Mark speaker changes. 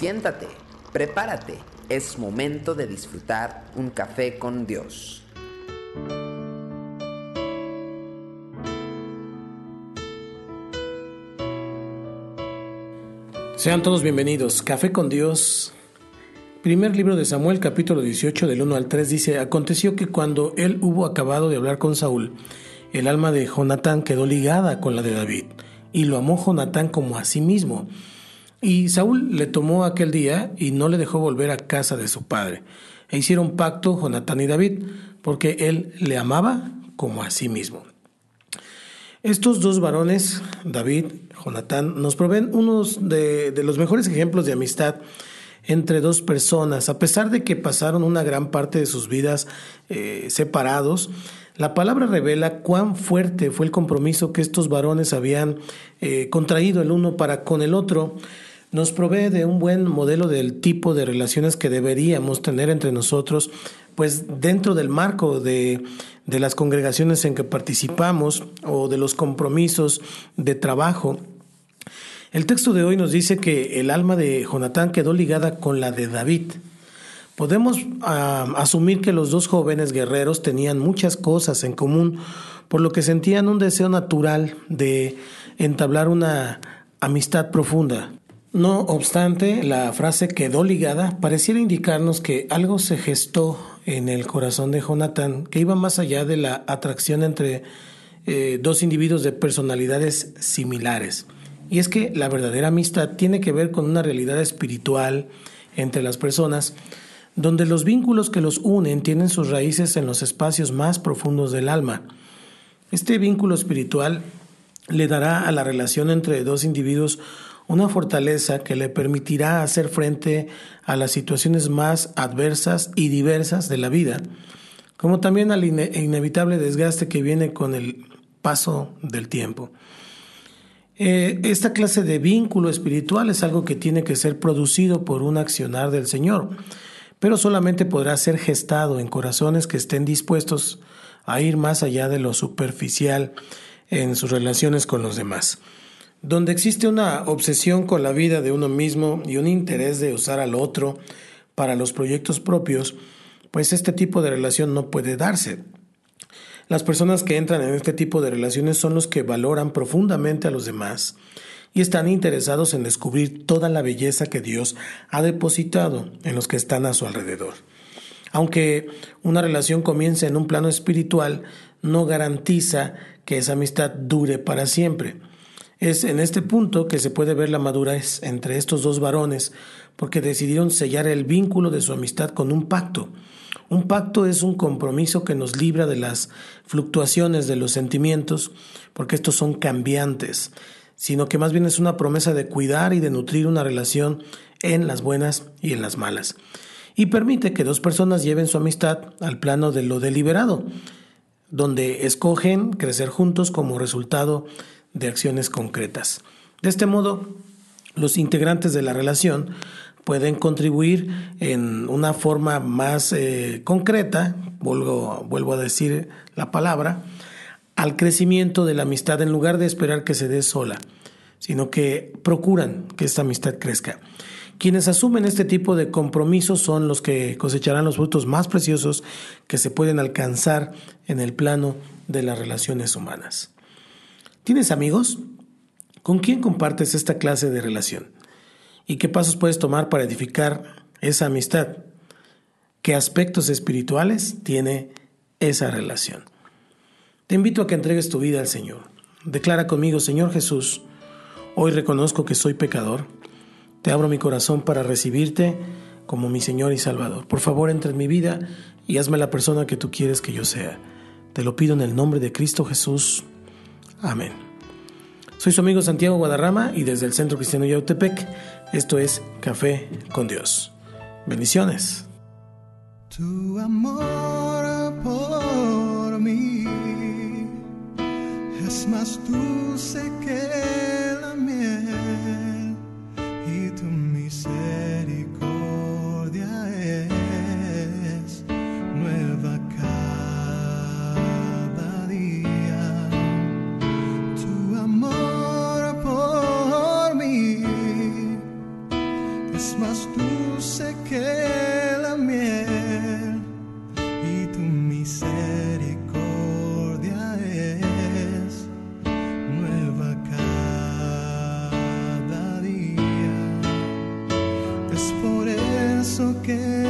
Speaker 1: Siéntate, prepárate, es momento de disfrutar un café con Dios.
Speaker 2: Sean todos bienvenidos. Café con Dios. Primer libro de Samuel, capítulo 18, del 1 al 3, dice, Aconteció que cuando él hubo acabado de hablar con Saúl, el alma de Jonatán quedó ligada con la de David, y lo amó Jonatán como a sí mismo. Y Saúl le tomó aquel día y no le dejó volver a casa de su padre. E hicieron pacto Jonatán y David, porque él le amaba como a sí mismo. Estos dos varones, David, Jonatán, nos proveen unos de, los mejores ejemplos de amistad entre dos personas. A pesar de que pasaron una gran parte de sus vidas eh, separados, la palabra revela cuán fuerte fue el compromiso que estos varones habían eh, contraído el uno para con el otro. Nos provee de un buen modelo del tipo de relaciones que deberíamos tener entre nosotros, pues dentro del marco de, de las congregaciones en que participamos o de los compromisos de trabajo. El texto de hoy nos dice que el alma de Jonatán quedó ligada con la de David. Podemos asumir que los dos jóvenes guerreros tenían muchas cosas en común, por lo que sentían un deseo natural de entablar una amistad profunda. No obstante, la frase quedó ligada pareciera indicarnos que algo se gestó en el corazón de Jonathan que iba más allá de la atracción entre eh, dos individuos de personalidades similares. Y es que la verdadera amistad tiene que ver con una realidad espiritual entre las personas, donde los vínculos que los unen tienen sus raíces en los espacios más profundos del alma. Este vínculo espiritual le dará a la relación entre dos individuos una fortaleza que le permitirá hacer frente a las situaciones más adversas y diversas de la vida, como también al inevitable desgaste que viene con el paso del tiempo. Eh, esta clase de vínculo espiritual es algo que tiene que ser producido por un accionar del Señor, pero solamente podrá ser gestado en corazones que estén dispuestos a ir más allá de lo superficial en sus relaciones con los demás donde existe una obsesión con la vida de uno mismo y un interés de usar al otro para los proyectos propios, pues este tipo de relación no puede darse. Las personas que entran en este tipo de relaciones son los que valoran profundamente a los demás y están interesados en descubrir toda la belleza que Dios ha depositado en los que están a su alrededor. Aunque una relación comience en un plano espiritual, no garantiza que esa amistad dure para siempre. Es en este punto que se puede ver la madurez entre estos dos varones, porque decidieron sellar el vínculo de su amistad con un pacto. Un pacto es un compromiso que nos libra de las fluctuaciones de los sentimientos, porque estos son cambiantes, sino que más bien es una promesa de cuidar y de nutrir una relación en las buenas y en las malas. Y permite que dos personas lleven su amistad al plano de lo deliberado, donde escogen crecer juntos como resultado de acciones concretas. De este modo, los integrantes de la relación pueden contribuir en una forma más eh, concreta, vuelvo, vuelvo a decir la palabra, al crecimiento de la amistad en lugar de esperar que se dé sola, sino que procuran que esta amistad crezca. Quienes asumen este tipo de compromisos son los que cosecharán los frutos más preciosos que se pueden alcanzar en el plano de las relaciones humanas. ¿Tienes amigos? ¿Con quién compartes esta clase de relación? ¿Y qué pasos puedes tomar para edificar esa amistad? ¿Qué aspectos espirituales tiene esa relación? Te invito a que entregues tu vida al Señor. Declara conmigo, Señor Jesús, hoy reconozco que soy pecador. Te abro mi corazón para recibirte como mi Señor y Salvador. Por favor, entra en mi vida y hazme la persona que tú quieres que yo sea. Te lo pido en el nombre de Cristo Jesús. Amén. Soy su amigo Santiago Guadarrama y desde el Centro Cristiano Yautepec, esto es Café con Dios. Bendiciones.
Speaker 3: misericordia es nueva cada día. Es por eso que